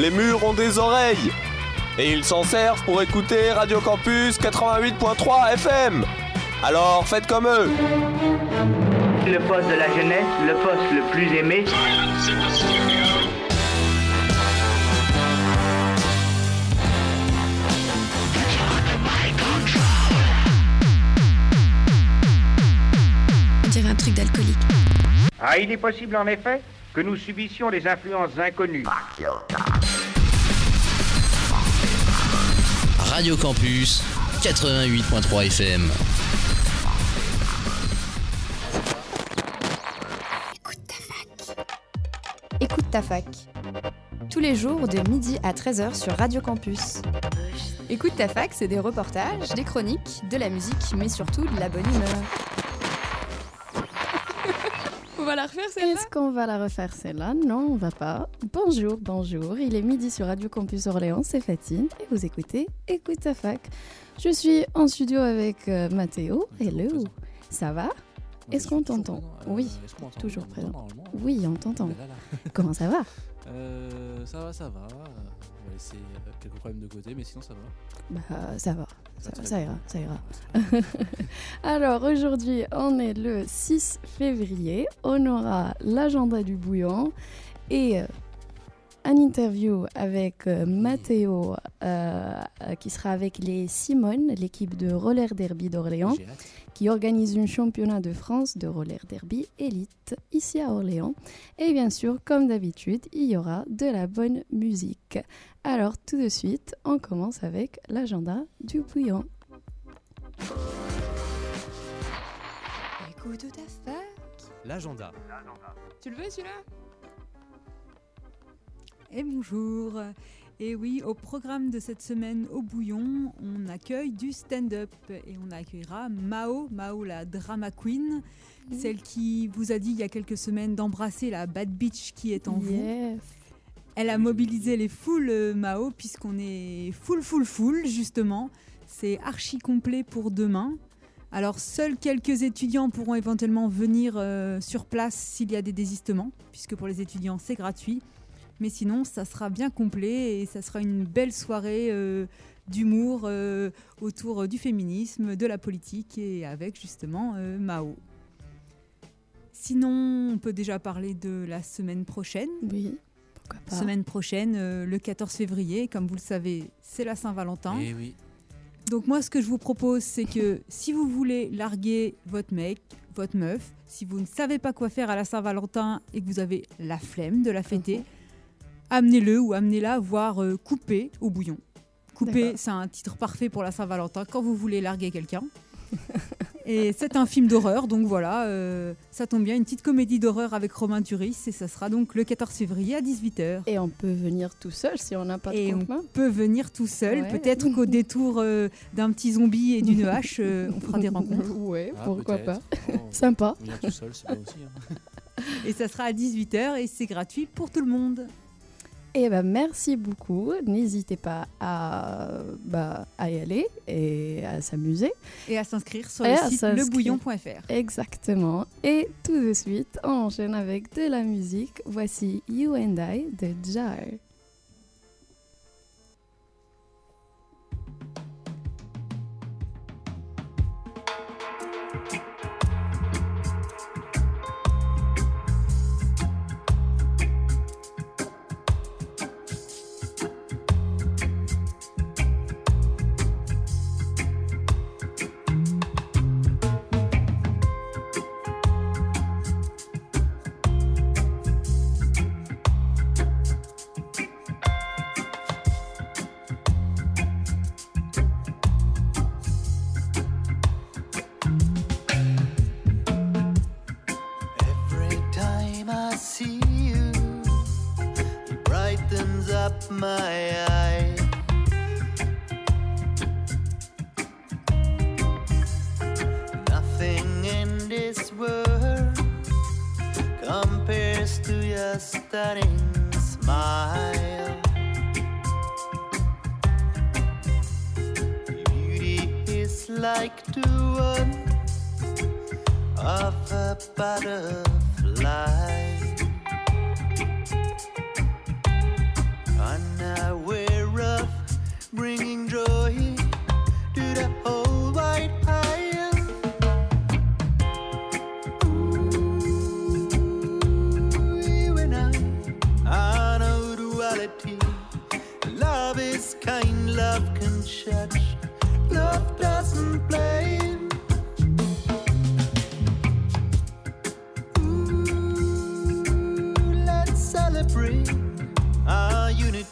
les murs ont des oreilles. Et ils s'en servent pour écouter Radio Campus 88.3 FM. Alors faites comme eux. Le poste de la jeunesse, le poste le plus aimé. On dirait un truc d'alcoolique. Ah, il est possible en effet que nous subissions des influences inconnues. Radio Campus 88.3 FM. Écoute ta fac. Tous les jours de midi à 13h sur Radio Campus. Écoute ta fac, c'est des reportages, des chroniques, de la musique, mais surtout de la bonne humeur. On va la refaire celle-là Est-ce qu'on va la refaire celle-là? Non, on va pas. Bonjour, bonjour. Il est midi sur Radio Campus Orléans, c'est Fatine et vous écoutez Écoute ta fac. Je suis en studio avec euh, Mathéo. Hello. Ça va? Est-ce qu'on t'entend? Oui, toujours présent. Oui, on t'entend. Comment ça va? Euh, ça va, ça va. On va laisser euh, quelques problèmes de côté, mais sinon ça va. Bah, ça va. Ça, ira. ça ira. Alors aujourd'hui, on est le 6 février. On aura l'agenda du bouillon et euh, un interview avec euh, Mathéo euh, qui sera avec les Simone, l'équipe de roller derby d'Orléans. Qui organise un championnat de France de roller derby élite ici à Orléans. Et bien sûr, comme d'habitude, il y aura de la bonne musique. Alors tout de suite, on commence avec l'agenda du bouillon. Écoute ta fac. L'agenda. Tu le veux celui-là? Et bonjour. Et oui, au programme de cette semaine au Bouillon, on accueille du stand-up et on accueillera Mao, Mao la drama queen, celle qui vous a dit il y a quelques semaines d'embrasser la bad bitch qui est en vous. Yes. Elle a mobilisé les foules euh, Mao puisqu'on est full full full justement. C'est archi complet pour demain. Alors seuls quelques étudiants pourront éventuellement venir euh, sur place s'il y a des désistements, puisque pour les étudiants c'est gratuit. Mais sinon ça sera bien complet et ça sera une belle soirée euh, d'humour euh, autour du féminisme, de la politique et avec justement euh, Mao. Sinon on peut déjà parler de la semaine prochaine. Oui, pourquoi pas. Semaine prochaine, euh, le 14 février, comme vous le savez, c'est la Saint-Valentin. Eh oui. Donc moi, ce que je vous propose, c'est que si vous voulez larguer votre mec, votre meuf, si vous ne savez pas quoi faire à la Saint-Valentin et que vous avez la flemme de la fêter, Mhm. Amenez-le ou amenez-la voir euh, Couper au bouillon. Couper, c'est un titre parfait pour la Saint-Valentin quand vous voulez larguer quelqu'un. et c'est un film d'horreur, donc voilà, euh, ça tombe bien, une petite comédie d'horreur avec Romain Duris, et ça sera donc le 14 février à 18h. Et on peut venir tout seul si on n'a pas de Et on peut venir tout seul. Ouais. Peut-être qu'au détour euh, d'un petit zombie et d'une hache, euh, on fera des rencontres. Ouais, Ah, pourquoi pas. Oh, Sympa. Venir tout seul, c'est bien aussi. hein. Et ça sera à 18h et c'est gratuit pour tout le monde. Et ben merci beaucoup. N'hésitez pas à, bah, à y aller et à s'amuser. Et à s'inscrire sur Et le site lebouillon.fr. Exactement. Et tout de suite, on enchaîne avec de la musique. Voici You and I de Jar.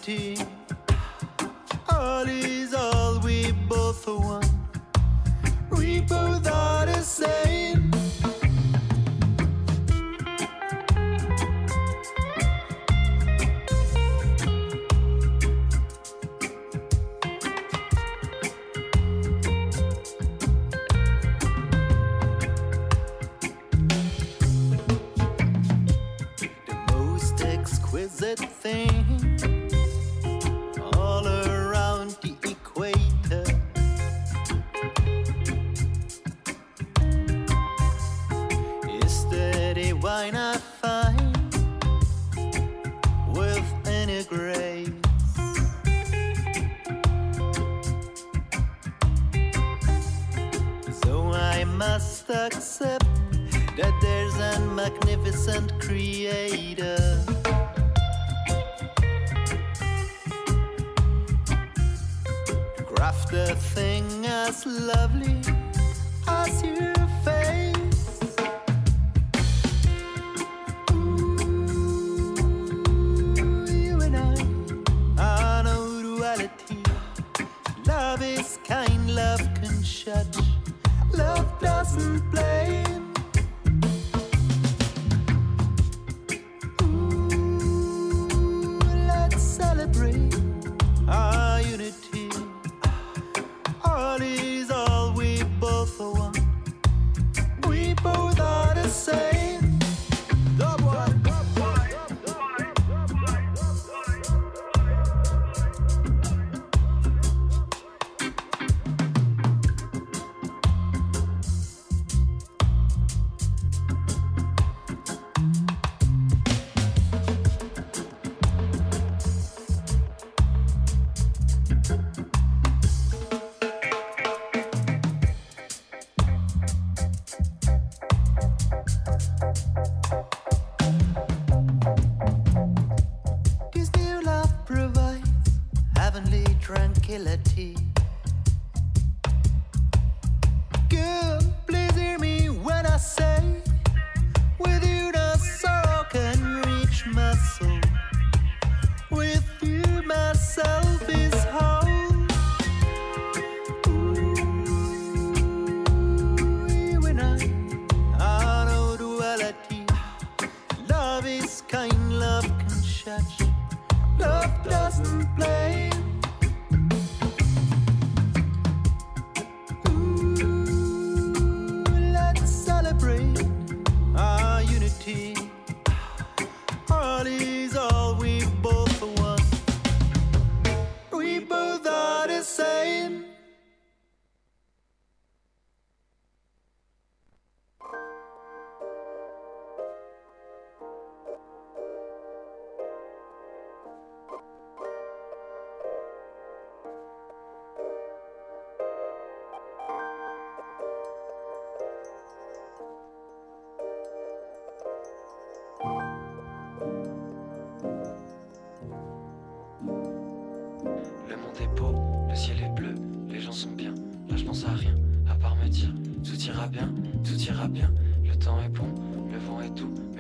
Unity. All is all, we both one. We both are the same.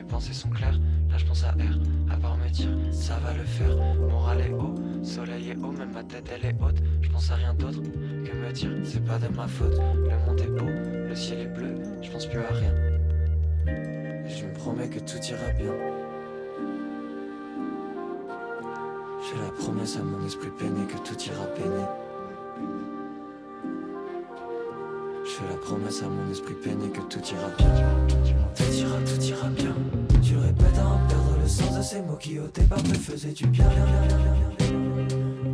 Pensées sont claires. Là je pense à R, à part me dire ça va le faire. Moral est haut, soleil est haut, même ma tête elle est haute. Je pense à rien d'autre que me dire c'est pas de ma faute. Le monde est beau, le ciel est bleu, je pense plus à rien. Et je me promets que tout ira bien. Je fais la promesse à mon esprit peiné que tout ira peiné. promesse à mon esprit peiné que tout ira bien. Tout ira, tout ira bien. Tu répètes à en perdre le sens de ces mots qui au départ me faisaient du bien. bien, bien, bien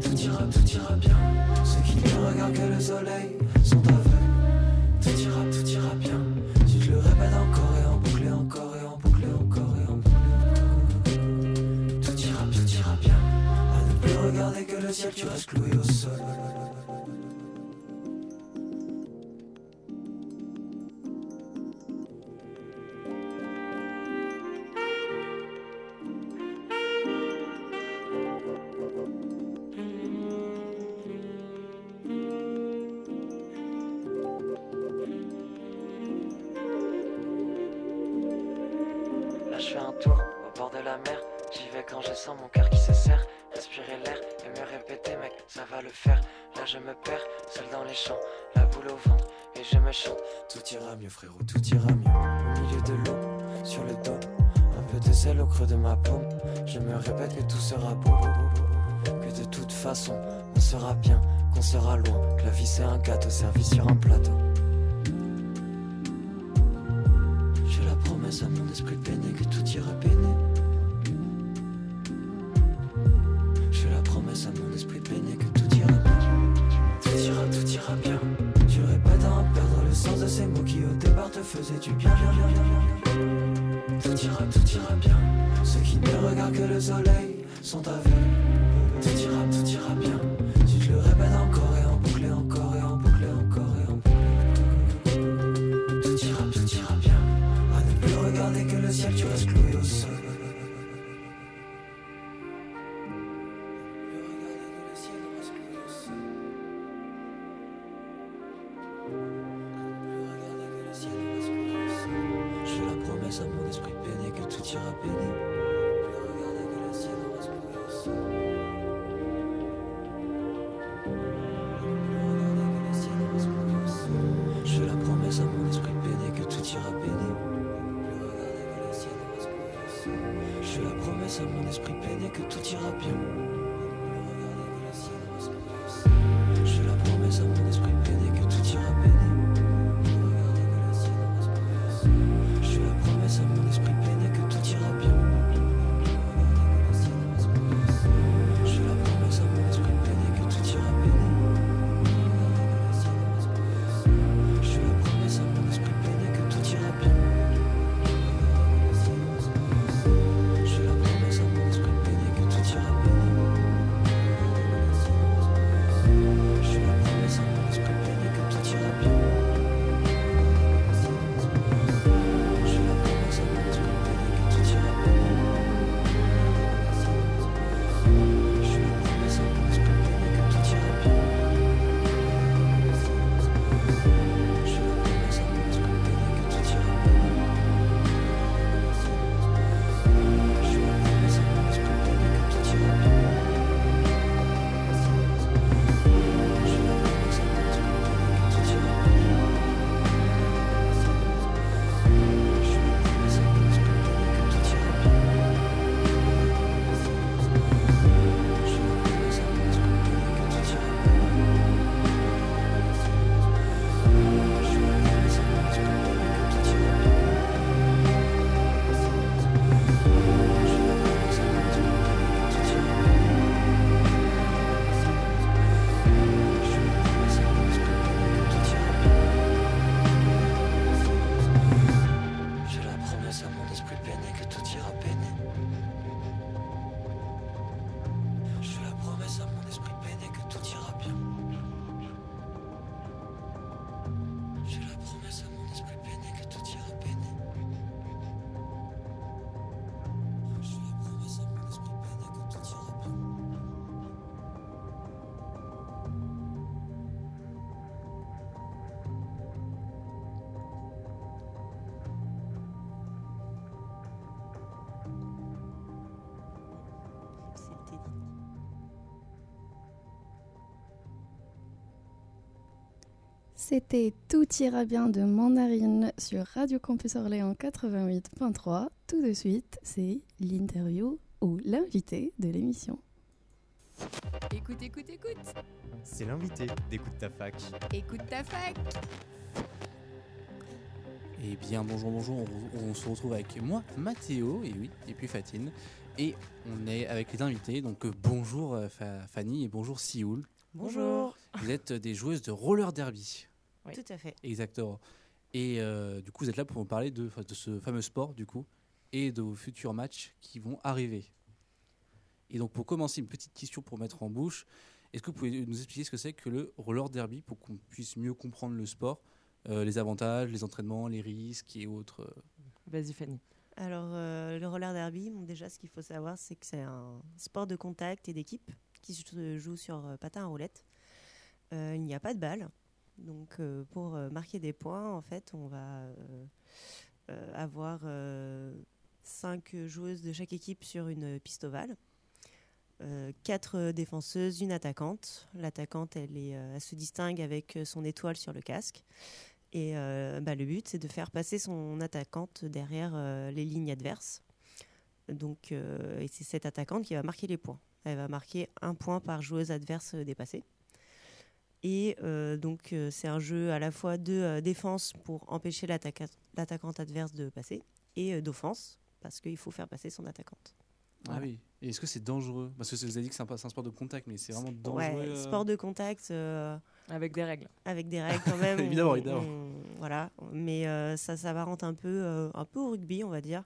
tout ira, tout ira bien. Ceux qui ne regardent que le soleil sont aveugles. Tout ira, tout ira bien. Si je le répète encore et en boucle encore et en boucle et encore et en boucle. Tout ira, tout ira bien. À ne plus regarder que le ciel, tu restes cloué au sol. faisait du bien, bien, bien, bien, bien. Tout ira, tout ira bien. Ceux qui ne regardent que le soleil sont aveugles. C'était Tout ira bien de Mandarine sur Radio Campus Orléans 88.3. Tout de suite, c'est l'interview ou l'invité de l'émission. Écoute, écoute, écoute. C'est l'invité d'Écoute ta fac. Écoute ta fac. Eh bien, bonjour, bonjour. On, on, se retrouve avec moi, Mathéo, et oui, et puis Fatine. Et on est avec les invités. Donc, euh, bonjour euh, Fanny et bonjour Sioul. Bonjour. Vous êtes des joueuses de roller derby. Oui. Tout à fait. Exactement. Et euh, du coup, vous êtes là pour nous parler de, ce fameux sport, du coup, et de vos futurs matchs qui vont arriver. Et donc, pour commencer, une petite question pour mettre en bouche. Est-ce que vous pouvez nous expliquer ce que c'est que le roller derby pour qu'on puisse mieux comprendre le sport, euh, les avantages, les entraînements, les risques et autres euh? Vas-y, Fanny. Alors, le roller derby, déjà, ce qu'il faut savoir, c'est que c'est un sport de contact et d'équipe qui se joue sur patin à roulette. il n'y a pas de balle. Donc, euh, pour euh, marquer des points, en fait, on va euh, avoir cinq joueuses de chaque équipe sur une piste ovale. Quatre défenseuses, une attaquante. L'attaquante, elle, se distingue avec son étoile sur le casque. Et bah, le but, c'est de faire passer son attaquante derrière les lignes adverses. Donc, c'est cette attaquante qui va marquer les points. Elle va marquer un point par joueuse adverse dépassée. Et euh, donc, euh, c'est un jeu à la fois de euh, défense pour empêcher l'attaquante adverse de passer et euh, d'offense parce qu'il faut faire passer son attaquante. Ah oui. Et est-ce que c'est dangereux? Parce que vous avez dit que c'est un, sport de contact, mais c'est vraiment dangereux. Ouais, euh, sport de contact. euh, Avec des règles. Avec des règles quand même. Évidemment, On- évidemment. on- voilà, mais euh, ça s'apparente un peu, euh, un peu au rugby, on va dire,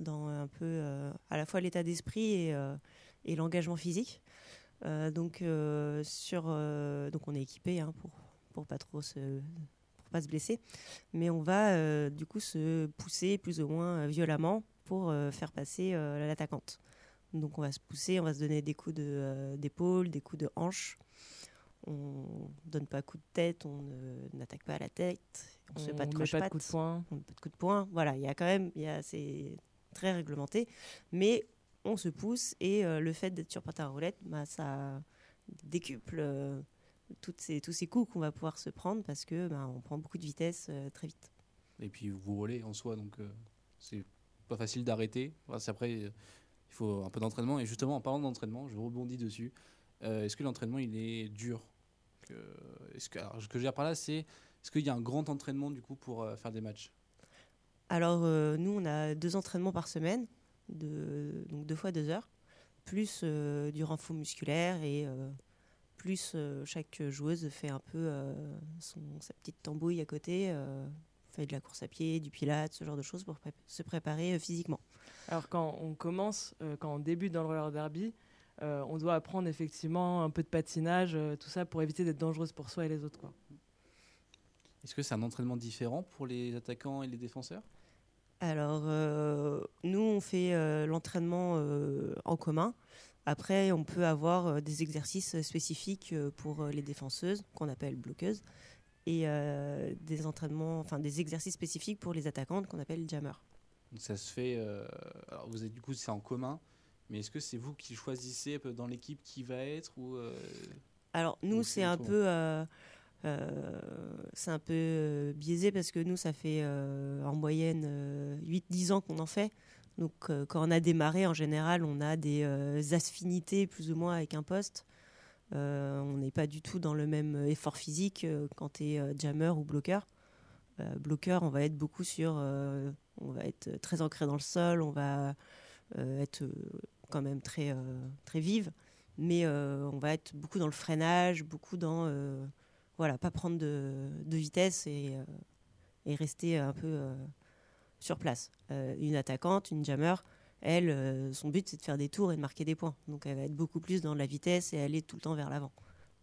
dans un peu euh, à la fois l'état d'esprit et, euh, et l'engagement physique. Euh, donc euh, sur, euh, donc on est équipé hein, pour pour pas trop se pour pas se blesser, mais on va du coup se pousser plus ou moins violemment pour faire passer l'attaquante. Donc on va se pousser, on va se donner des coups de, d'épaule, des coups de hanche. On donne pas coup de tête, on ne- n'attaque pas à la tête, on ne fait pas de croche pas de coup de poing. on met pas de coup de poing. Voilà, il y a quand même, c'est très réglementé, mais on se pousse et euh, le fait d'être sur patin à roulette, bah, ça décuple euh, toutes ces, tous ces coups qu'on va pouvoir se prendre parce que bah, on prend beaucoup de vitesse euh, très vite. Et puis vous roulez en soi, donc c'est pas facile d'arrêter. Enfin, après, il faut un peu d'entraînement. Et justement, en parlant d'entraînement, je rebondis dessus. Est-ce que l'entraînement il est dur? Est-ce que, alors, Ce que je veux dire par là, c'est est-ce qu'il y a un grand entraînement du coup pour faire des matchs? Alors nous, on a deux entraînements par semaine, de, donc deux fois deux heures, plus euh, du renfort musculaire et euh, plus euh, chaque joueuse fait un peu euh, son, sa petite tambouille à côté, euh, fait de la course à pied, du pilate, ce genre de choses pour pré- se préparer euh, physiquement. Alors quand on commence, euh, quand on débute dans le roller derby, euh, on doit apprendre effectivement un peu de patinage, euh, tout ça pour éviter d'être dangereuse pour soi et les autres. Quoi. Est-ce que c'est un entraînement différent pour les attaquants et les défenseurs? Alors, euh, nous, on fait euh, l'entraînement euh, en commun. Après, on peut avoir des exercices spécifiques pour les défenseuses, qu'on appelle bloqueuses, et des entraînements, enfin des exercices spécifiques pour les attaquantes, qu'on appelle jammers. Donc ça se fait. alors vous êtes du coup c'est en commun, mais est-ce que c'est vous qui choisissez dans l'équipe qui va être ou Alors nous, ou c'est un peu, c'est un peu euh, biaisé parce que nous, ça fait euh, en moyenne euh, 8-10 ans qu'on en fait. Donc euh, quand on a démarré, en général, on a des euh, affinités plus ou moins avec un poste. Euh, on n'est pas du tout dans le même effort physique euh, quand tu es jammer ou bloqueur. Euh, bloqueur, on va être beaucoup sur, euh, on va être très ancré dans le sol, on va euh, être euh, quand même très euh, très vive, mais euh, on va être beaucoup dans le freinage, beaucoup dans euh, voilà, pas prendre de, de vitesse et, euh, et rester un peu euh, sur place. Euh, une attaquante, une jammer, elle, son but c'est de faire des tours et de marquer des points. Donc elle va être beaucoup plus dans la vitesse et aller tout le temps vers l'avant.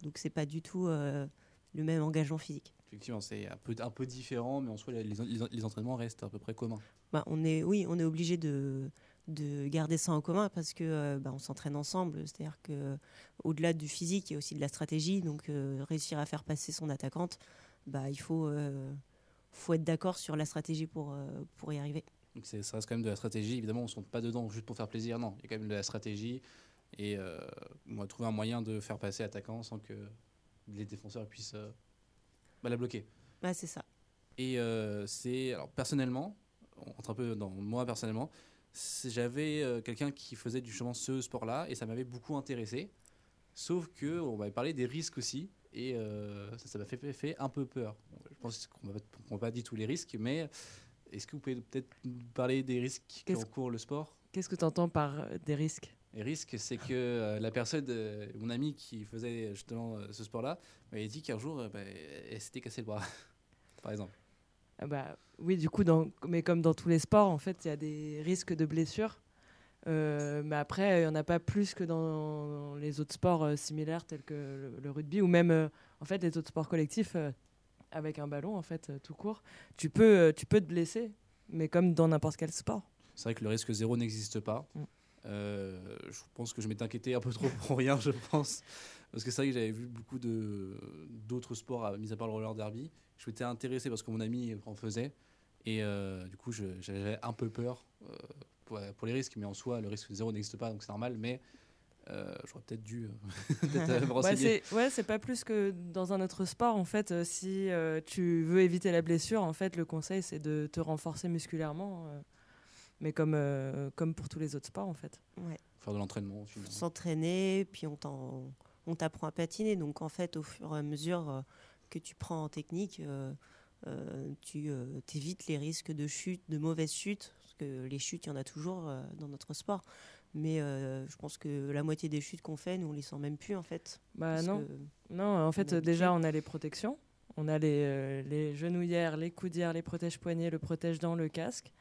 Donc c'est pas du tout euh, le même engagement physique. effectivement c'est un peu un peu différent, mais en soi les, les- les entraînements restent à peu près communs. Bah, on est, oui, on est obligé de, de garder ça en commun parce que euh, bah, on s'entraîne ensemble. C'est-à-dire que au-delà du physique, il y a aussi de la stratégie. Donc euh, réussir à faire passer son attaquante, bah, il faut, euh, faut être d'accord sur la stratégie pour, pour y arriver. Donc ça reste quand même de la stratégie. Évidemment, on ne se pas dedans juste pour faire plaisir. Non, il y a quand même de la stratégie. Et euh, on va trouver un moyen de faire passer l'attaquant sans que les défenseurs puissent euh, bah, la bloquer. Ouais, c'est ça. Et euh, c'est. Alors, personnellement, on rentre un peu dans moi personnellement, j'avais euh, quelqu'un qui faisait chemin ce sport-là et ça m'avait beaucoup intéressé. Sauf que on m'avait parlé des risques aussi et euh, ça m'a fait, un peu peur. Je pense qu'on ne m'a pas dit tous les risques, mais est-ce que vous pouvez peut-être parler des risques Qu'est-ce- qu'encourt le sport? Qu'est-ce que tu entends par euh, des risques? Les risques, c'est que euh, la personne, mon ami qui faisait justement ce sport-là, m'avait dit qu'un jour, bah, elle s'était cassé le bras, par exemple. Ah bah, Oui, du coup, dans, mais comme dans tous les sports, en fait, il y a des risques de blessures. Euh, mais après, il n'y en a pas plus que dans les autres sports euh, similaires tels que le, le rugby ou même euh, en fait les autres sports collectifs avec un ballon en fait tout court. Tu peux, tu peux te blesser, mais comme dans n'importe quel sport. C'est vrai que le risque zéro n'existe pas. Mm. Je pense que je m'étais inquiété un peu trop pour rien, je pense. Parce que c'est vrai que j'avais vu beaucoup d'autres sports, mis à part le roller derby. Je m'étais intéressé parce que mon ami en faisait. Et euh, du coup, j'avais un peu peur euh, pour, pour les risques. Mais en soi, le risque zéro n'existe pas, donc c'est normal. Mais euh, j'aurais peut-être dû euh, Ouais, c'est ouais, pas plus que dans un autre sport. En fait, si euh, tu veux éviter la blessure, en fait, le conseil c'est de te renforcer musculairement, euh, mais comme euh, comme pour tous les autres sports, en fait. Ouais. Faire de l'entraînement. s'entraîner, puis on t'apprend à patiner. Donc en fait, au fur et à mesure euh, que tu prends en technique, euh, euh, tu euh, évites les risques de chute, de mauvaises chutes, parce que les chutes, il y en a toujours dans notre sport. Mais euh, je pense que la moitié des chutes qu'on fait, nous, on les sent même plus en fait. Bah non, non. En fait, on déjà, on a les protections. On a les, euh, les genouillères, les coudières, les protège-poignets, le protège-dents, le casque.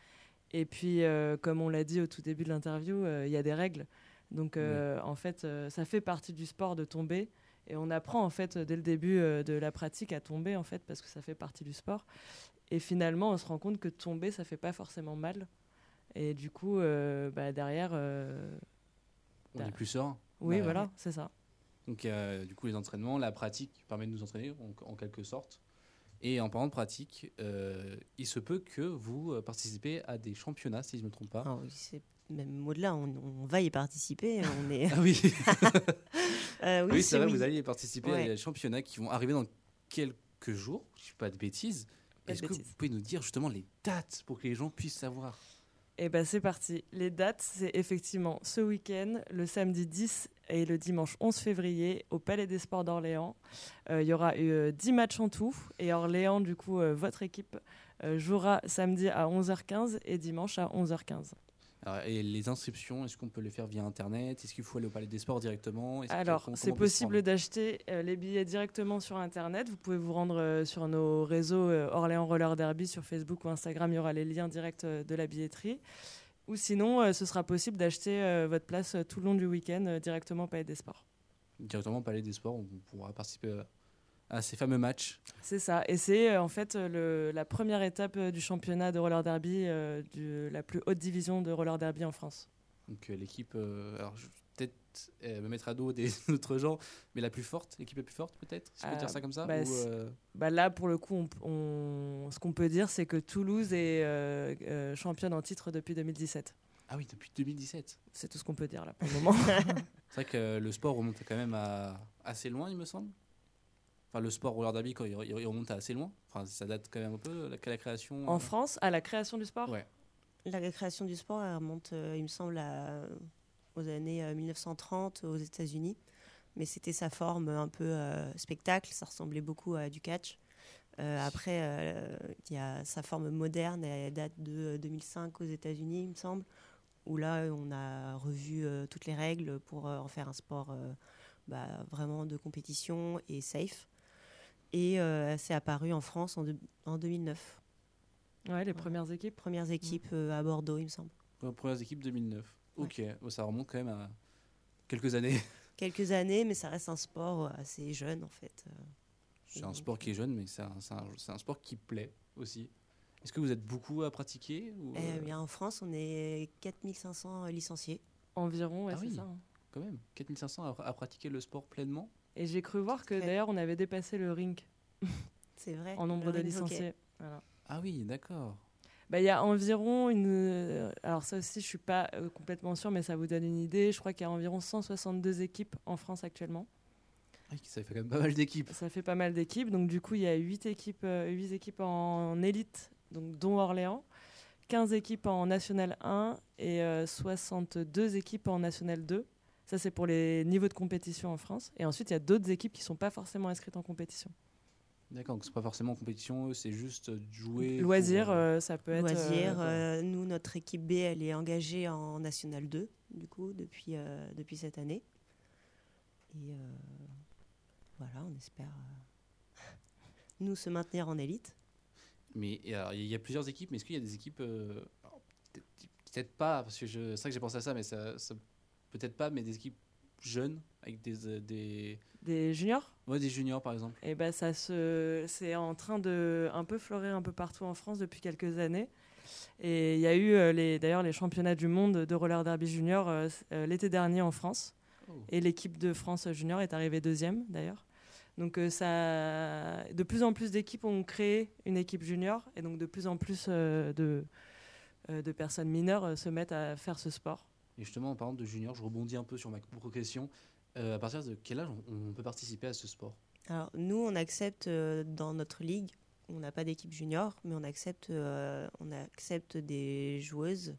Et puis, euh, comme on l'a dit au tout début de l'interview, il y a des règles. Donc, en fait, ça fait partie du sport de tomber. Et on apprend, en fait, dès le début euh, de la pratique à tomber, en fait, parce que ça fait partie du sport. Et finalement, on se rend compte que tomber, ça fait pas forcément mal. Et du coup, euh, bah, derrière. euh, On est plus serein. Oui, Bah, voilà, c'est ça. Donc, euh, du coup, les entraînements, la pratique permet de nous entraîner en, en quelque sorte. Et en parlant de pratique, euh, il se peut que vous euh, participez à des championnats, si je ne me trompe pas. Ah oui, c'est même au-delà, on, on va y participer. On est... Ah oui. Euh, oui, c'est vrai, oui. vous allez participer à Ouais. des championnats qui vont arriver dans quelques jours, je ne dis pas de bêtises. Est-ce que bêtises. vous pouvez nous dire justement les dates pour que les gens puissent savoir? Et ben c'est parti. Les dates, c'est effectivement ce week-end, le samedi 10 et le dimanche 11 février au Palais des Sports d'Orléans. Euh, Il y aura eu euh, 10 matchs en tout. Et Orléans, du coup, euh, votre équipe euh, jouera samedi à 11h15 et dimanche à 11h15. Alors, Et les inscriptions, est-ce qu'on peut les faire via Internet? Est-ce qu'il faut aller au Palais des Sports directement? Alors, c'est possible d'acheter euh, les billets directement sur Internet. Vous pouvez vous rendre euh, sur nos réseaux euh, Orléans Roller Derby sur Facebook ou Instagram. Il y aura les liens directs de la billetterie. Ou sinon, euh, ce sera possible d'acheter euh, votre place euh, tout le long du week-end directement au Palais des Sports. Directement au Palais des Sports, on pourra participer à- à ces fameux matchs. C'est ça. Et c'est euh, en fait le- la première étape euh, du championnat de roller derby, euh, de la plus haute division de roller derby en France. Donc l'équipe, alors je me mettre à dos des autres gens, mais la plus forte, l'équipe la plus forte peut-être, si on peut Euh, dire ça comme ça bah, ou, euh, bah là, pour le coup, on, on- ce qu'on peut dire, c'est que Toulouse est euh, euh, championne en titre depuis 2017. Ah oui, depuis 2017. C'est tout ce qu'on peut dire là pour le moment. C'est vrai que euh, le sport remonte quand même à assez loin, il me semble. Enfin, le sport roller derby, quand il, remonte à assez loin. Enfin, ça date quand même un peu, la, la création. en euh, France, à la création du sport? Ouais. La création du sport elle remonte, euh, il me semble, à- aux années euh, 1930 aux États-Unis. Mais c'était sa forme un peu euh, spectacle, ça ressemblait beaucoup à du catch. Euh, après, euh, il y a sa forme moderne, elle date de euh, 2005 aux États-Unis, il me semble, où là, on a revu euh, toutes les règles pour euh, en faire un sport euh, bah, vraiment de compétition et safe. Et euh, c'est apparu en France en, deux- en 2009. Ouais, les premières équipes. Premières équipes euh, à Bordeaux, il me semble. euh, Premières équipes 2009. Ok, Bon, ça remonte quand même à quelques années. quelques années, mais ça reste un sport euh, assez jeune en fait. euh. C'est un sport qui est jeune, mais c'est un, sport qui plaît aussi. Est-ce que vous êtes beaucoup à pratiquer ou, Eh euh, bien, en France, on est 4500 licenciés. Environ, ouais, Ah c'est oui. ça. hein. Quand même, 4500 à, à pratiquer le sport pleinement? Et j'ai cru voir que d'ailleurs, on avait dépassé le rink C'est vrai. en nombre le de licenciés. Voilà. Ah oui, d'accord. Bah, Il y a environ une. Alors, ça aussi, je suis pas euh, complètement sûre, mais ça vous donne une idée. Je crois qu'il y a environ 162 équipes en France actuellement. Ça fait quand même pas mal d'équipes. Ça fait pas mal d'équipes. Donc, du coup, il y a 8 équipes, euh, équipes en élite, donc, dont Orléans, 15 équipes en National 1 et euh, 62 équipes en National 2. Ça, c'est pour les niveaux de compétition en France. Et ensuite, il y a d'autres équipes qui ne sont pas forcément inscrites en compétition. D'accord, donc c'est pas forcément en compétition, eux, c'est juste euh, jouer. pour, Loisirs, euh, euh, ça peut être. Loisirs. euh, euh, nous, notre équipe B, elle est engagée en National 2, du coup, depuis, euh, depuis cette année. Et euh, voilà, on espère euh, nous se maintenir en élite. Mais il y a plusieurs équipes, mais est-ce qu'il y a des équipes euh, peut-être pas, parce que je- c'est vrai que j'ai pensé à ça, mais ça, ça- peut-être pas, mais des équipes jeunes avec des, euh, des, Des juniors? Ouais, des juniors par exemple. Et ben ça se, c'est en train de un peu fleurir un peu partout en France depuis quelques années. Et il y a eu euh, les, d'ailleurs les championnats du monde de roller derby junior euh, l'été dernier en France. Oh. Et l'équipe de France junior est arrivée deuxième d'ailleurs. Donc euh, ça, de plus en plus d'équipes ont créé une équipe junior et donc de plus en plus euh, de, de personnes mineures se mettent à faire ce sport. Et justement, en parlant de juniors, je rebondis un peu sur ma question. Euh, à partir de quel âge on, on peut participer à ce sport? Alors, nous, on accepte euh, dans notre ligue, on n'a pas d'équipe junior, mais on accepte, euh, on accepte des joueuses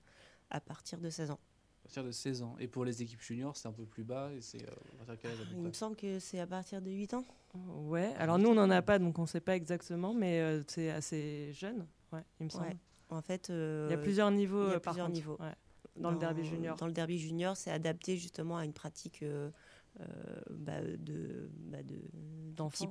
à partir de 16 ans. À partir de 16 ans. Et pour les équipes juniors, c'est un peu plus bas. Et c'est euh, à partir de quel âge à peu Il me semble que c'est à partir de 8 ans. Ouais, alors nous on n'en a pas donc on ne sait pas exactement, mais euh, c'est assez jeune, ouais, il me semble. Ouais. En fait, euh, Il y a plusieurs niveaux, il y a plusieurs contre, niveaux. ouais. Dans le derby junior. Dans le derby junior, c'est adapté justement à une pratique euh, euh, bah, de, bah, de D'enfants.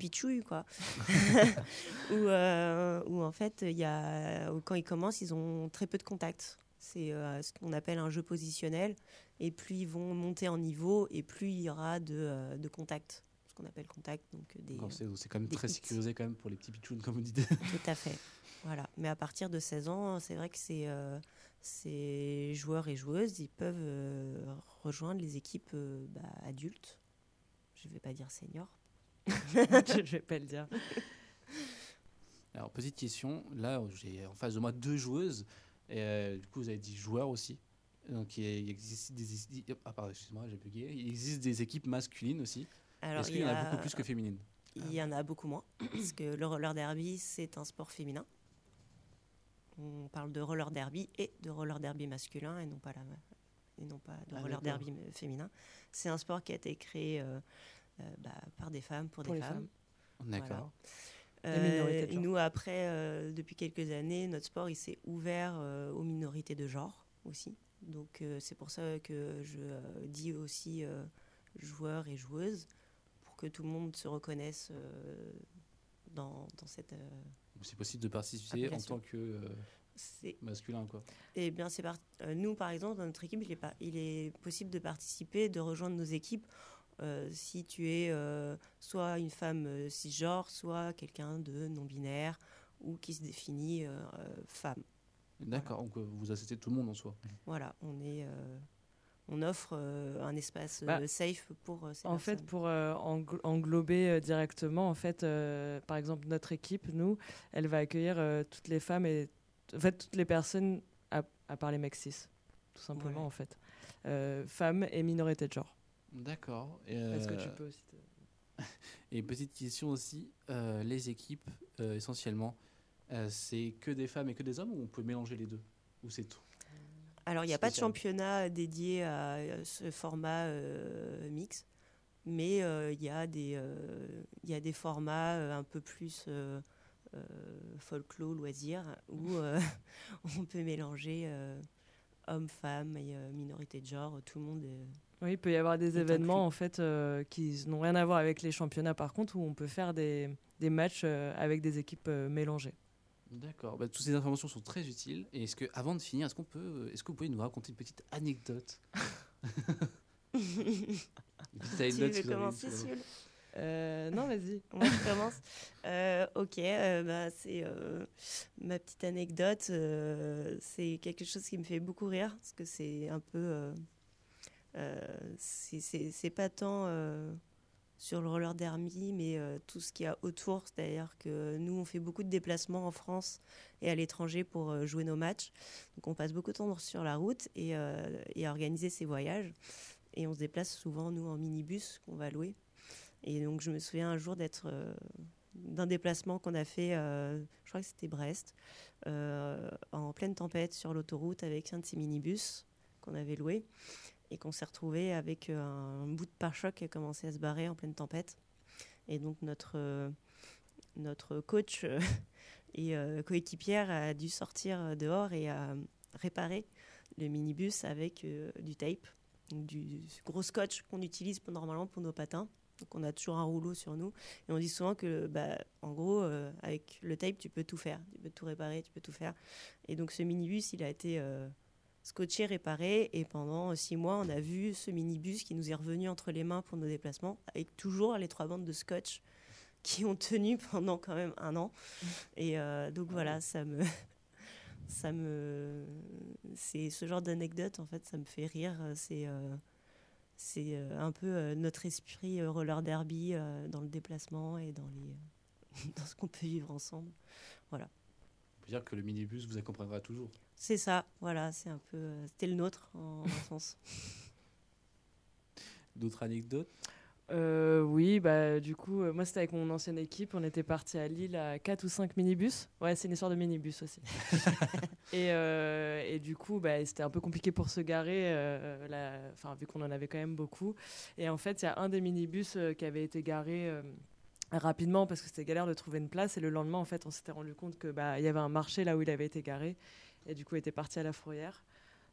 quoi. où, euh, où en fait, il y a, quand ils commencent, ils ont très peu de contacts. C'est euh, ce qu'on appelle un jeu positionnel. Et plus ils vont monter en niveau, et plus il y aura de, de contacts. Ce qu'on appelle contact, donc des. C'est quand même des très hits. sécurisé quand même pour les petits pitchouns, comme vous dites. Tout à fait. Voilà. Mais à partir de 16 ans, c'est vrai que c'est euh, ces joueurs et joueuses, ils peuvent euh, rejoindre les équipes euh, bah, adultes. Je ne vais pas dire seniors. Je vais pas le dire. Alors, petite question. Là, j'ai en face de moi deux joueuses. Et, euh, du coup, vous avez dit joueurs aussi. Donc, il existe des. Ah, pardon, excuse-moi, j'ai bugué. Il existe des équipes masculines aussi. Alors, Est-ce il qu'il y en y a a- beaucoup plus que féminines? Il y en a beaucoup moins, parce que le roller derby, c'est un sport féminin. On parle de roller derby et de roller derby masculin, et non pas, la, et non pas de Ah, roller derby euh, féminin. C'est un sport qui a été créé euh, euh, bah, par des femmes, pour, Pour des les femmes. D'accord. Euh, genre. nous, après, euh, depuis quelques années, notre sport il s'est ouvert aux minorités de genre aussi. Donc c'est pour ça que je dis aussi joueurs et joueuses pour que tout le monde se reconnaisse dans, dans cette. C'est possible de participer en tant que euh, masculin, quoi. Eh bien, c'est par- euh, nous, par exemple, dans notre équipe, il est, pas- il est possible de participer, de rejoindre nos équipes euh, si tu es euh, soit une femme cisgenre, soit quelqu'un de non-binaire ou qui se définit femme. D'accord, donc vous acceptez tout le monde en soi. Voilà, on est, on offre euh, un espace euh, Bah, safe pour euh, ces En fait, pour euh, engl- englober euh, directement, en fait, euh, par exemple, notre équipe, nous, elle va accueillir euh, toutes les femmes et en fait toutes les personnes à, à part les mecs cis, tout simplement Ouais. en fait, Euh, femmes et minorités de genre. D'accord. Et, Est-ce que tu peux aussi te- Et petite question aussi, euh, les équipes, euh, essentiellement, euh, c'est que des femmes et que des hommes ou on peut mélanger les deux? Ou c'est tout? Alors, il n'y a pas de championnat dédié à euh, ce format euh, mix, mais euh, il y, a des, euh, il y a des formats euh, un peu plus euh, euh, folklore, loisirs, où euh, on peut mélanger euh, hommes, femmes et euh, minorités de genre. Tout le monde est. Oui, il peut y avoir des événements en fait euh, qui n'ont rien à voir avec les championnats par contre où on peut faire des, des matchs euh, avec des équipes euh, mélangées. D'accord. Bah, toutes ces informations sont très utiles. Et est-ce que, avant de finir, est-ce qu'on peut, est-ce que vous pouvez nous raconter une petite anecdote Une petite Tu anecdote, veux vous avez- commencer, Euh, non, vas-y. Moi, je commence. Euh, ok, euh, bah, c'est euh, ma petite anecdote. euh, c'est quelque chose qui me fait beaucoup rire parce que c'est un peu. euh, euh, c'est- c'est c'est pas tant euh, sur le roller derby, mais euh, tout ce qu'il y a autour. C'est-à-dire que nous, on fait beaucoup de déplacements en France et à l'étranger pour euh, jouer nos matchs. Donc, on passe beaucoup de temps sur la route et, euh, et à organiser ces voyages. Et on se déplace souvent, nous, en minibus qu'on va louer. Et donc, je me souviens un jour d'être d'un déplacement qu'on a fait, je crois que c'était Brest, en pleine tempête sur l'autoroute avec un de ces minibus qu'on avait loué et qu'on s'est retrouvé avec euh, un bout de pare-choc qui a commencé à se barrer en pleine tempête. Et donc, notre, euh, notre coach euh, et coéquipière a dû sortir dehors et a réparé le minibus avec du tape, du gros scotch qu'on utilise normalement pour nos patins. Donc on a toujours un rouleau sur nous et on dit souvent que bah, en gros avec le tape tu peux tout faire, tu peux tout réparer, tu peux tout faire. Et donc ce minibus il a été scotché, réparé. Et pendant six mois, on a vu ce minibus qui nous est revenu entre les mains pour nos déplacements, avec toujours les trois bandes de scotch qui ont tenu pendant quand même un an. Et euh, donc voilà, ça me. Ça me, c'est ce genre d'anecdote en fait, ça me fait rire. C'est, euh, c'est euh, un peu notre esprit roller derby dans le déplacement et dans les, dans ce qu'on peut vivre ensemble. Voilà. On peut dire que le minibus vous accompagnera toujours. C'est ça, voilà, c'est un peu. euh, C'était le nôtre en un sens. D'autres anecdotes? Euh, oui, bah, du coup, euh, moi c'était avec mon ancienne équipe. On était parti à Lille à 4 ou 5 minibus. Ouais, c'est une histoire de minibus aussi. et, euh, et du coup, bah, c'était un peu compliqué pour se garer, euh, la- enfin, vu qu'on en avait quand même beaucoup. Et en fait, il y a un des minibus euh, qui avait été garé. euh, rapidement parce que c'était galère de trouver une place et le lendemain en fait on s'était rendu compte que bah il y avait un marché là où il avait été garé et du coup était parti à la fourrière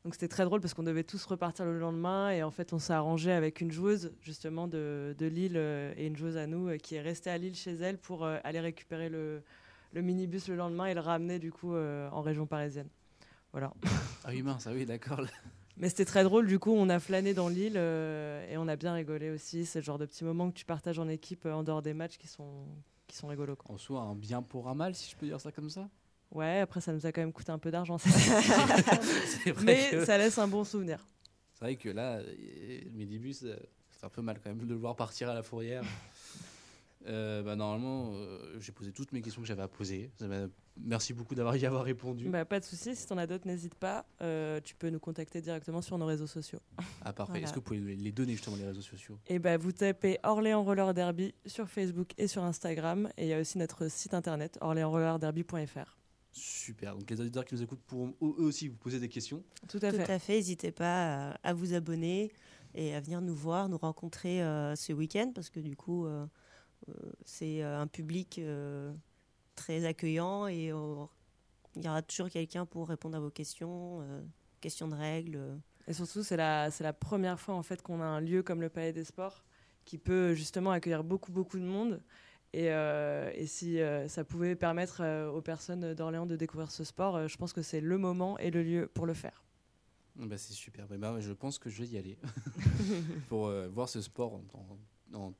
donc c'était très drôle parce qu'on devait tous repartir le lendemain et en fait on s'est arrangé avec une joueuse justement de, de Lille euh, et une joueuse à nous euh, qui est restée à Lille chez elle pour euh, aller récupérer le, le minibus le lendemain et le ramener du coup en région parisienne. Voilà. Ah oui, mince, ah oui, d'accord. Mais c'était très drôle, du coup on a flâné dans euh, et on a bien rigolé aussi. C'est le genre de petits moments que tu partages en équipe en dehors des matchs qui sont, qui sont rigolos. quoi. En soi, un bien pour un mal, si je peux dire ça comme ça. Ouais, après ça nous a quand même coûté un peu d'argent. Mais que- ça laisse un bon souvenir. C'est vrai que là, euh, le minibus, euh, c'est un peu mal quand même de le voir partir à la fourrière. Euh, bah, normalement, euh, j'ai posé toutes mes questions que j'avais à poser. Merci beaucoup d'avoir y avoir répondu. Bah, pas de souci, si t'en as d'autres, n'hésite pas. Euh, tu peux nous contacter directement sur nos réseaux sociaux. Ah parfait. Voilà. Est-ce que vous pouvez les donner justement les réseaux sociaux? Et bah, vous tapez Orléans Roller Derby sur Facebook et sur Instagram. Et il y a aussi notre site internet orléansrollerderby.fr. Super. Donc les auditeurs qui nous écoutent pourront eux aussi vous poser des questions. Tout à Tout fait. à fait. N'hésitez pas à, à vous abonner et à venir nous voir, nous rencontrer euh, ce week-end parce que du coup, euh, euh, c'est euh, un public euh, très accueillant et il y aura toujours quelqu'un pour répondre à vos questions, euh, questions de règles. Et surtout, c'est la, c'est la première fois en fait qu'on a un lieu comme le Palais des Sports qui peut justement accueillir beaucoup, beaucoup de monde. Et, euh, et si euh, ça pouvait permettre euh, aux personnes d'Orléans de découvrir ce sport, euh, je pense que c'est le moment et le lieu pour le faire. Bah, c'est super. Bah, bah, je pense que je vais y aller pour euh, voir ce sport en, en- en-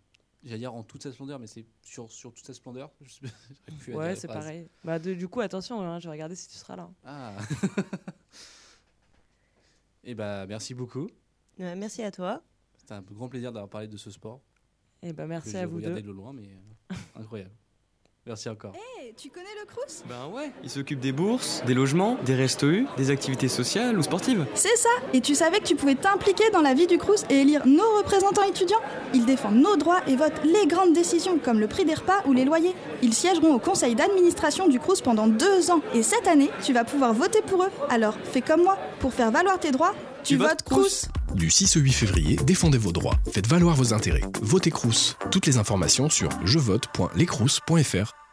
j'allais dire en toute sa splendeur, mais c'est sur, sur toute sa splendeur. Je Ouais, c'est pareil. Bah, de- du coup, attention, hein, je vais regarder si tu seras là. Ah. Et bah merci beaucoup. Euh, merci à toi. C'était un grand plaisir d'avoir parlé de ce sport. Et bah, merci que à j'ai vous regardé deux. de loin, mais euh, incroyable. Merci encore. Eh, tu connais le Crous? Ben ouais. Il s'occupe des bourses, des logements, des restos U, des activités sociales ou sportives. C'est ça Et tu savais que tu pouvais t'impliquer dans la vie du Crous et élire nos représentants étudiants? Ils défendent nos droits et votent les grandes décisions comme le prix des repas ou les loyers. Ils siégeront au conseil d'administration du Crous pendant deux ans et cette année, tu vas pouvoir voter pour eux. Alors fais comme moi, pour faire valoir tes droits, tu, votes Crous Du 6 au 8 février, défendez vos droits. Faites valoir vos intérêts. Votez Crous. Toutes les informations sur jevote.lescrous.fr.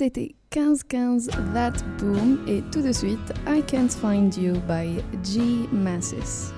C'était 15-15 That Boom et tout de suite I Can't Find You by G. Massis.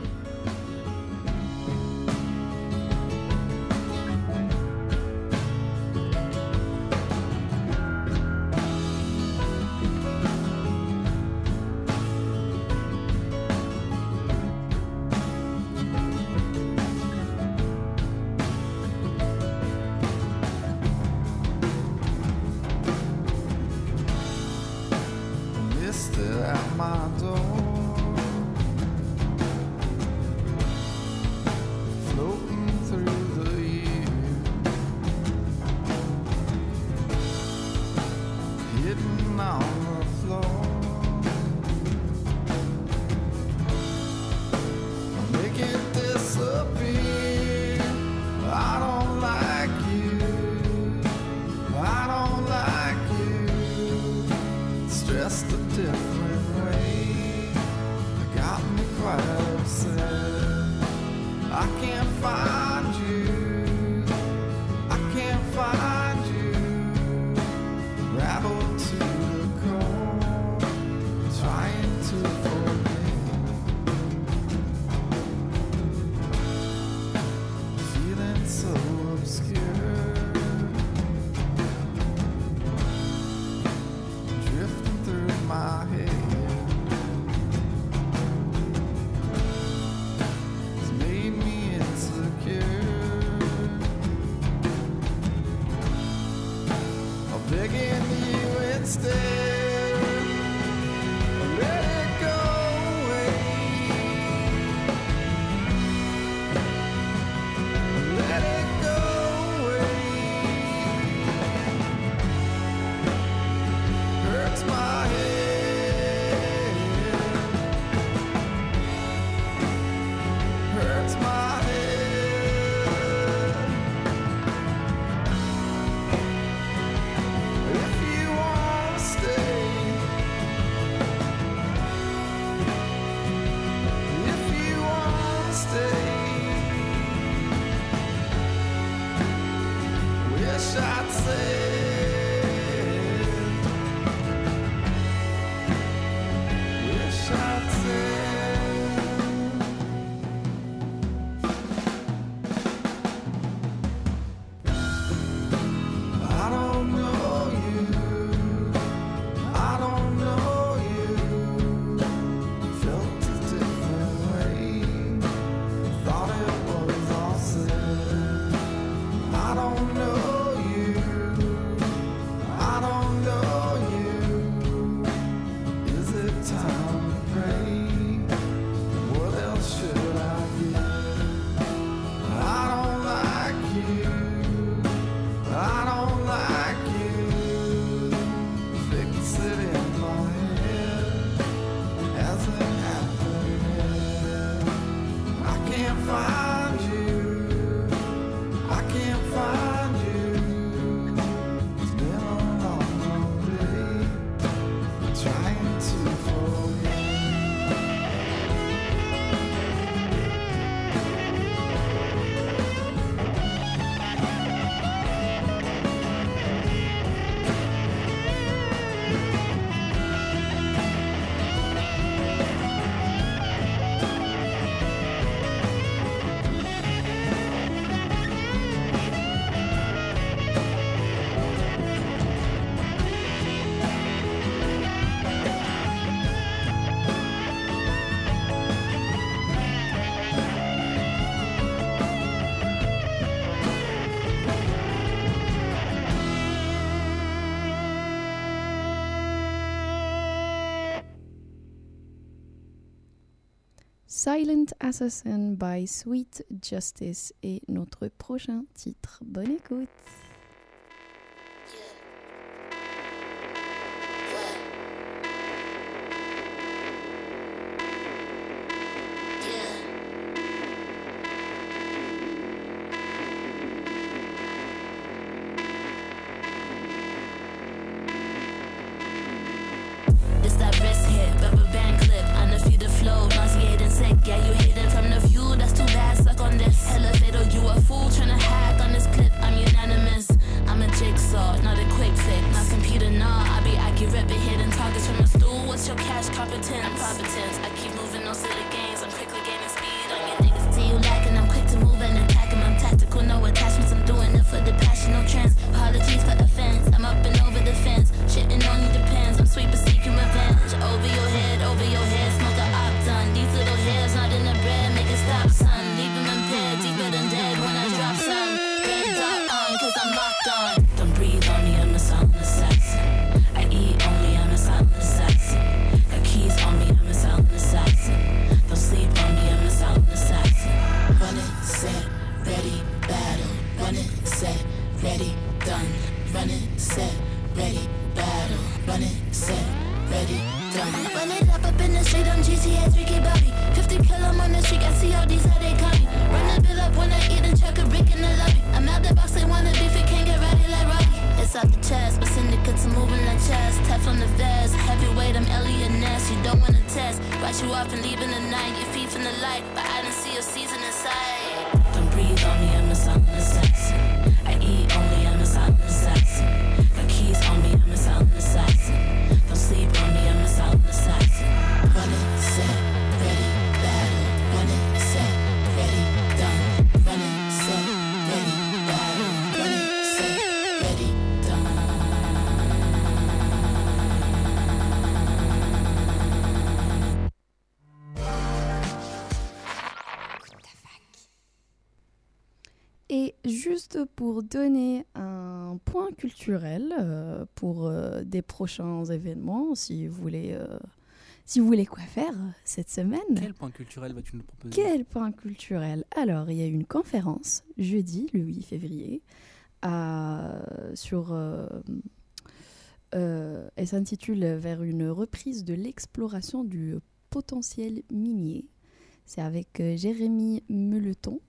Silent Assassin by Sweet Justice est notre prochain titre. Bonne écoute. Juste pour donner un point culturel euh, pour euh, des prochains événements, si vous voulez, euh, si vous voulez quoi faire cette semaine. Quel point culturel vas-tu nous proposer? Quel point culturel? Alors, il y a une conférence jeudi, le 8 février, à- sur. euh, elle s'intitule Vers une reprise de l'exploration du potentiel minier. C'est avec euh, Jérémy Meleton,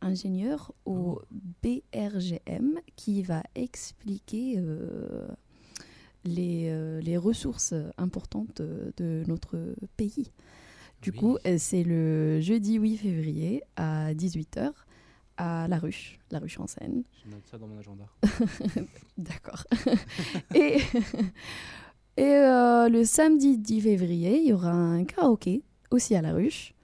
ingénieur au BRGM, qui va expliquer euh, les, euh, les ressources importantes euh, de notre pays. Du coup, c'est le jeudi 8 février à 18h à La Ruche, La Ruche en Seine. Je note ça dans mon agenda. D'accord. et et euh, le samedi 10 février, il y aura un karaoké aussi à La Ruche.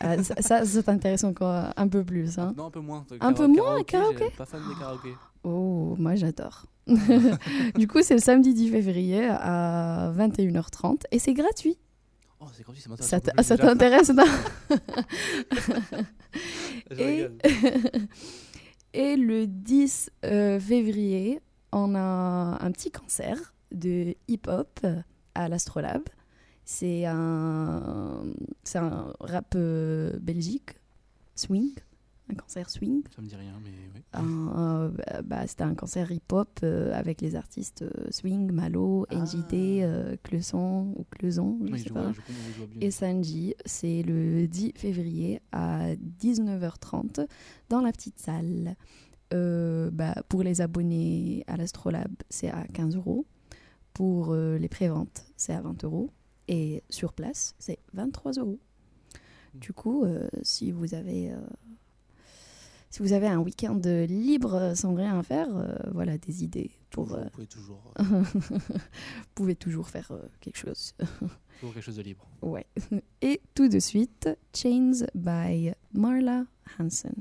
Ah, ça, ça, ça t'intéresse encore un peu plus. Hein. Non, un peu moins. Un peu moins, karaoké? Pas fan des karaokés. Oh, moi j'adore. du coup, c'est le samedi 10 février à 21h30 et c'est gratuit. Oh, c'est gratuit, ça m'intéresse. Ça t'intéresse non? Et le 10 euh, février, on a un petit concert de hip-hop à l'Astrolabe. C'est un, c'est un rap euh, belgique, swing, un concert swing. Ça me dit rien, mais oui. Un- euh, bah, bah, c'était un concert hip-hop euh, avec les artistes euh, Swing, Malo, NJD, euh, Cleuson ou Cleuson, je Oui, sais je pas. vois, je comprends, je vois bien. Et Sanji, c'est le 10 février à 19h30 dans la petite salle. Bah, pour les abonnés à l'Astrolabe, c'est à 15 euros. Pour les préventes, c'est à 20 euros. Et sur place, c'est 23 euros. Du coup, euh, si vous avez euh, si vous avez un week-end libre sans rien à faire, euh, voilà des idées pour. Toujours, euh, vous pouvez toujours, vous pouvez toujours faire euh, quelque chose. Toujours quelque chose de libre. ouais. Et tout de suite, Chains by Marla Hansen.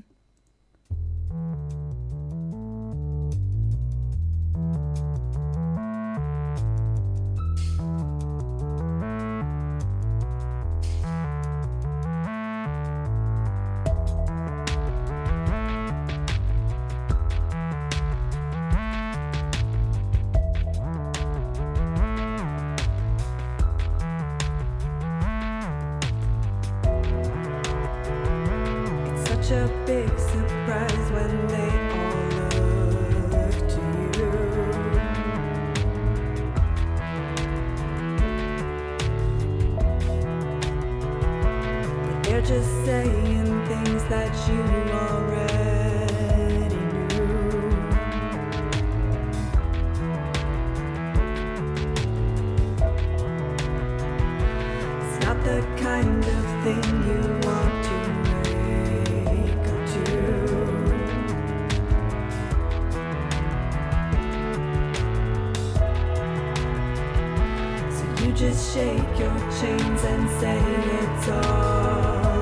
Just shake your chains and say it's all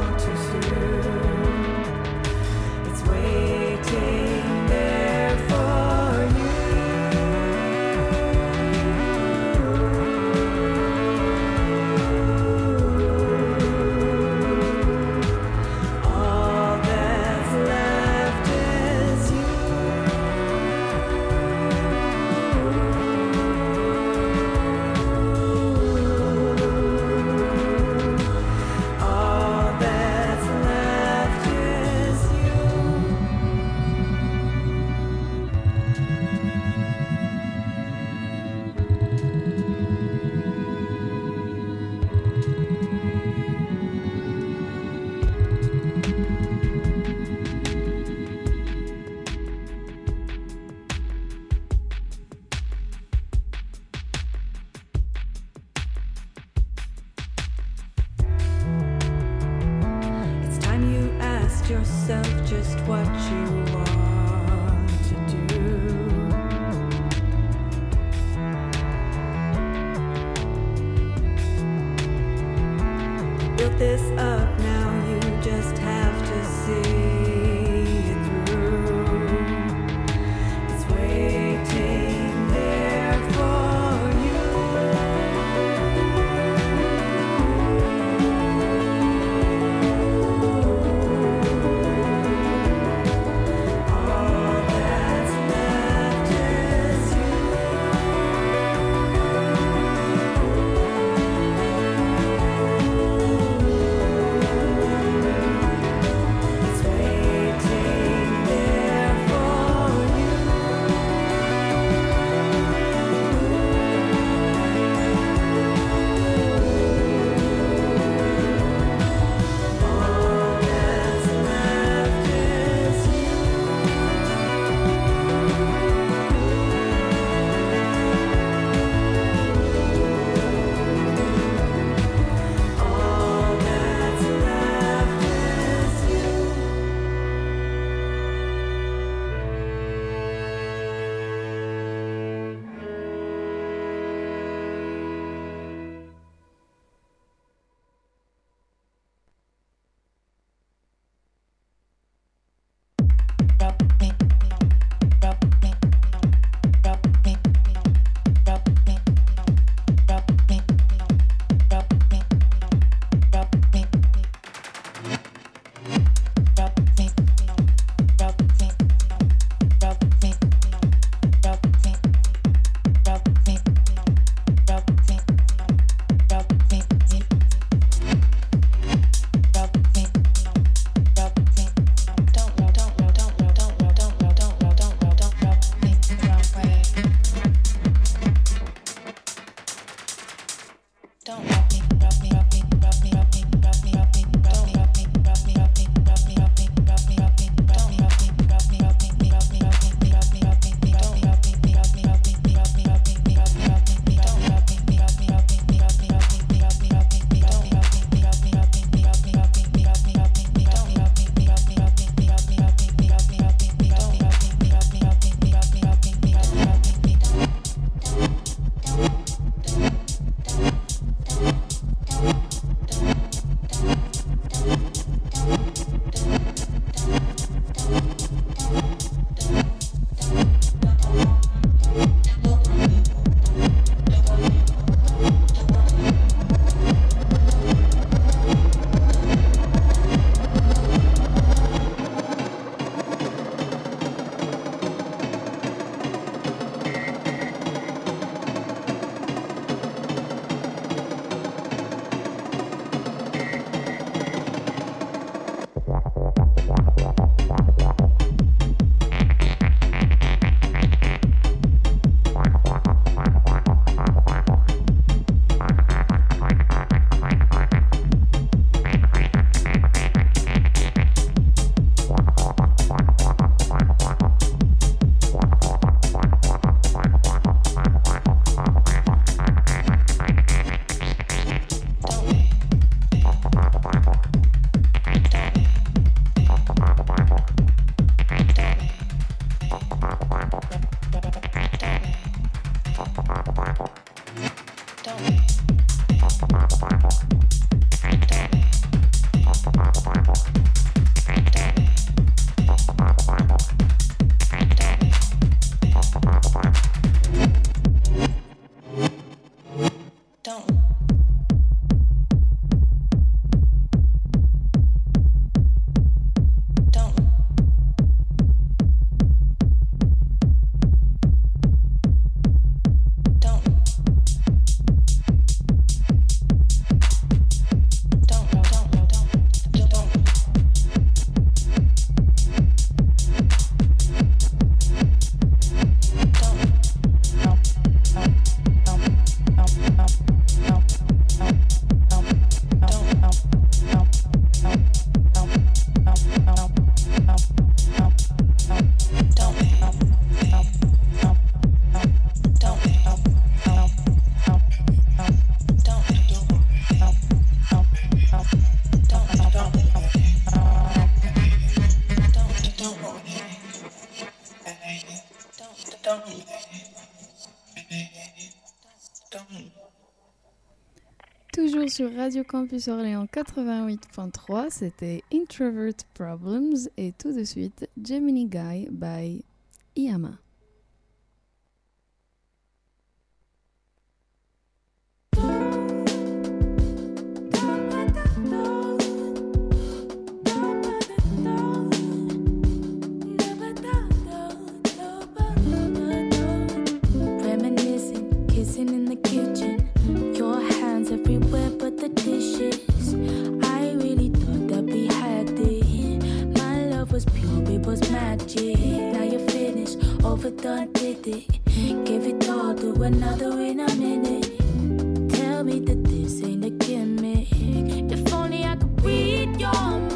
Radio Campus Orléans 88.3, c'était Introvert Problems et tout de suite Gemini Guy by Iyama. Now you're finished, overdone, did it. Give it all to another in a minute. Tell me that this ain't a gimmick. If only I could read your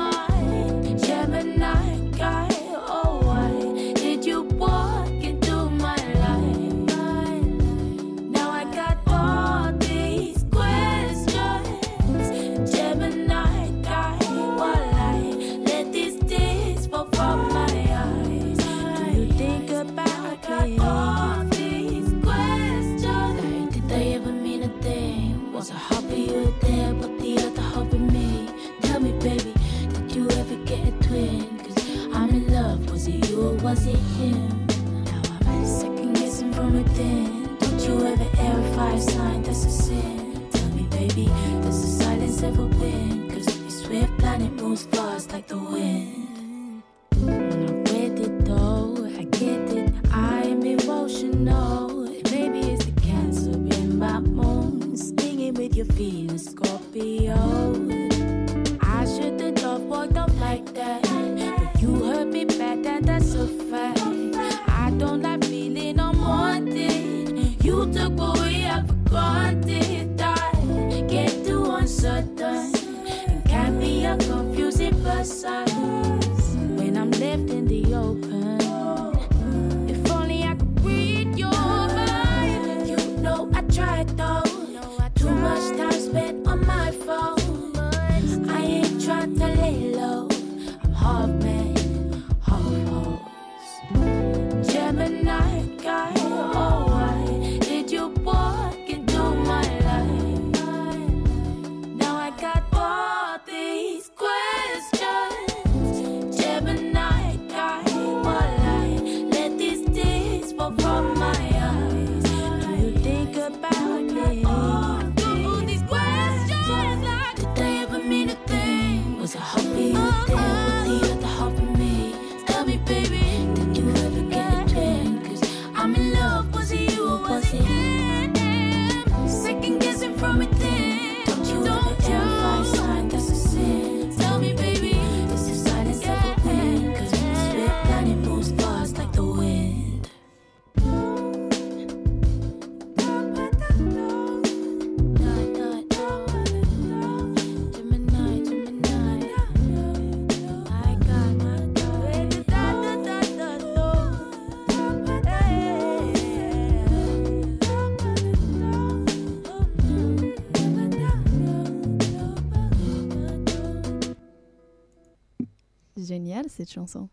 cette chanson.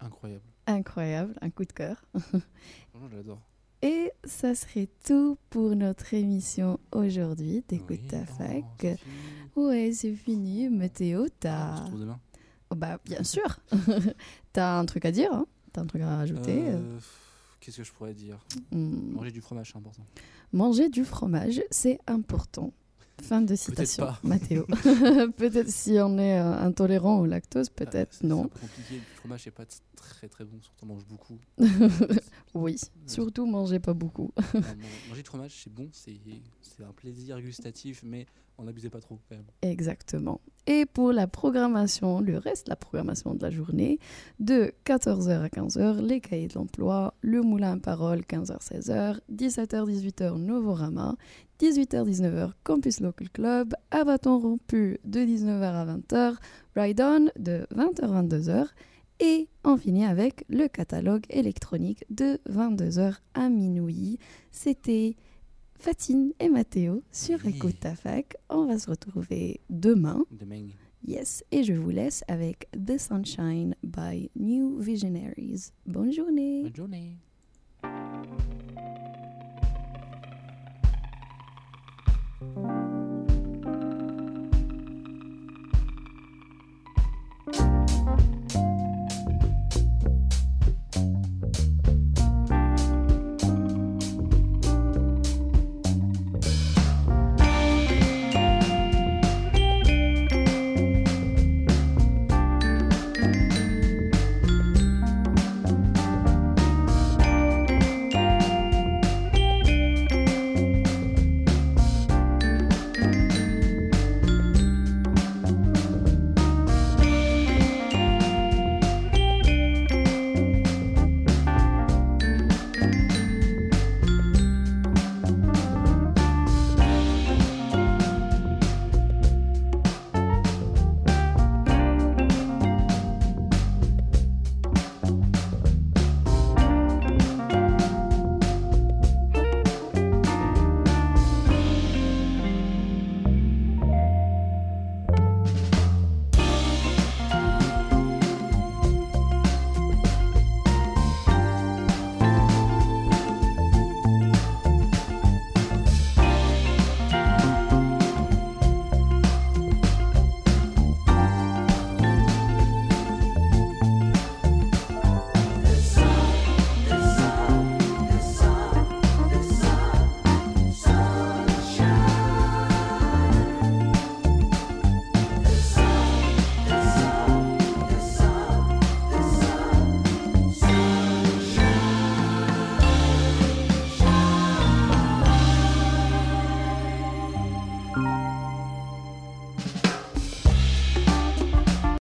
Incroyable. Incroyable, un coup de cœur. Vraiment, je l'adore. Et ça serait tout pour notre émission aujourd'hui d'Écoute ta fac. ouais, c'est fini. Météo, t'as. Demain. Oh, bah, bien sûr. t'as un truc à dire hein? T'as un truc à rajouter? Euh, Qu'est-ce que je pourrais dire? Hmm. Manger du fromage, c'est important. Manger du fromage, c'est important. Fin de citation. Mathéo. peut-être si on est euh, intolérant au lactose, peut-être non. Fromage c'est pas très très bon, surtout on mange beaucoup. oui, surtout mangez pas beaucoup. Non, manger du fromage c'est bon, c'est un plaisir gustatif, mais on n'abusez pas trop quand même. Exactement. Et pour la programmation, le reste de la programmation de la journée, de 14h à 15h, les cahiers de l'emploi, le moulin à parole, 15h-16h, 17h-18h, Novorama, 18h-19h, Campus Local Club, à bâton rompu de 19h à 20h, Ride On de 20h-22h, et on finit avec le catalogue électronique de 22h à minuit. C'était Fatine et Mathéo sur oui. Écoute ta fac. On va se retrouver demain. Demain. Yes, et je vous laisse avec The Sunshine by New Visionaries. Bonne journée. Bonne journée.